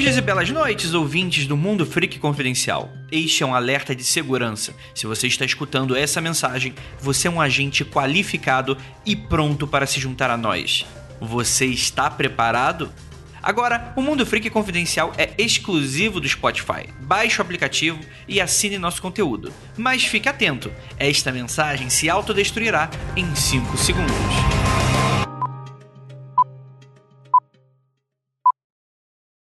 Bons dias e belas noites, ouvintes do Mundo Freak Confidencial. Este é um alerta de segurança. Se você está escutando essa mensagem, você é um agente qualificado e pronto para se juntar a nós. Você está preparado? Agora, o Mundo Freak Confidencial é exclusivo do Spotify. Baixe o aplicativo e assine nosso conteúdo. Mas fique atento, esta mensagem se autodestruirá em 5 segundos.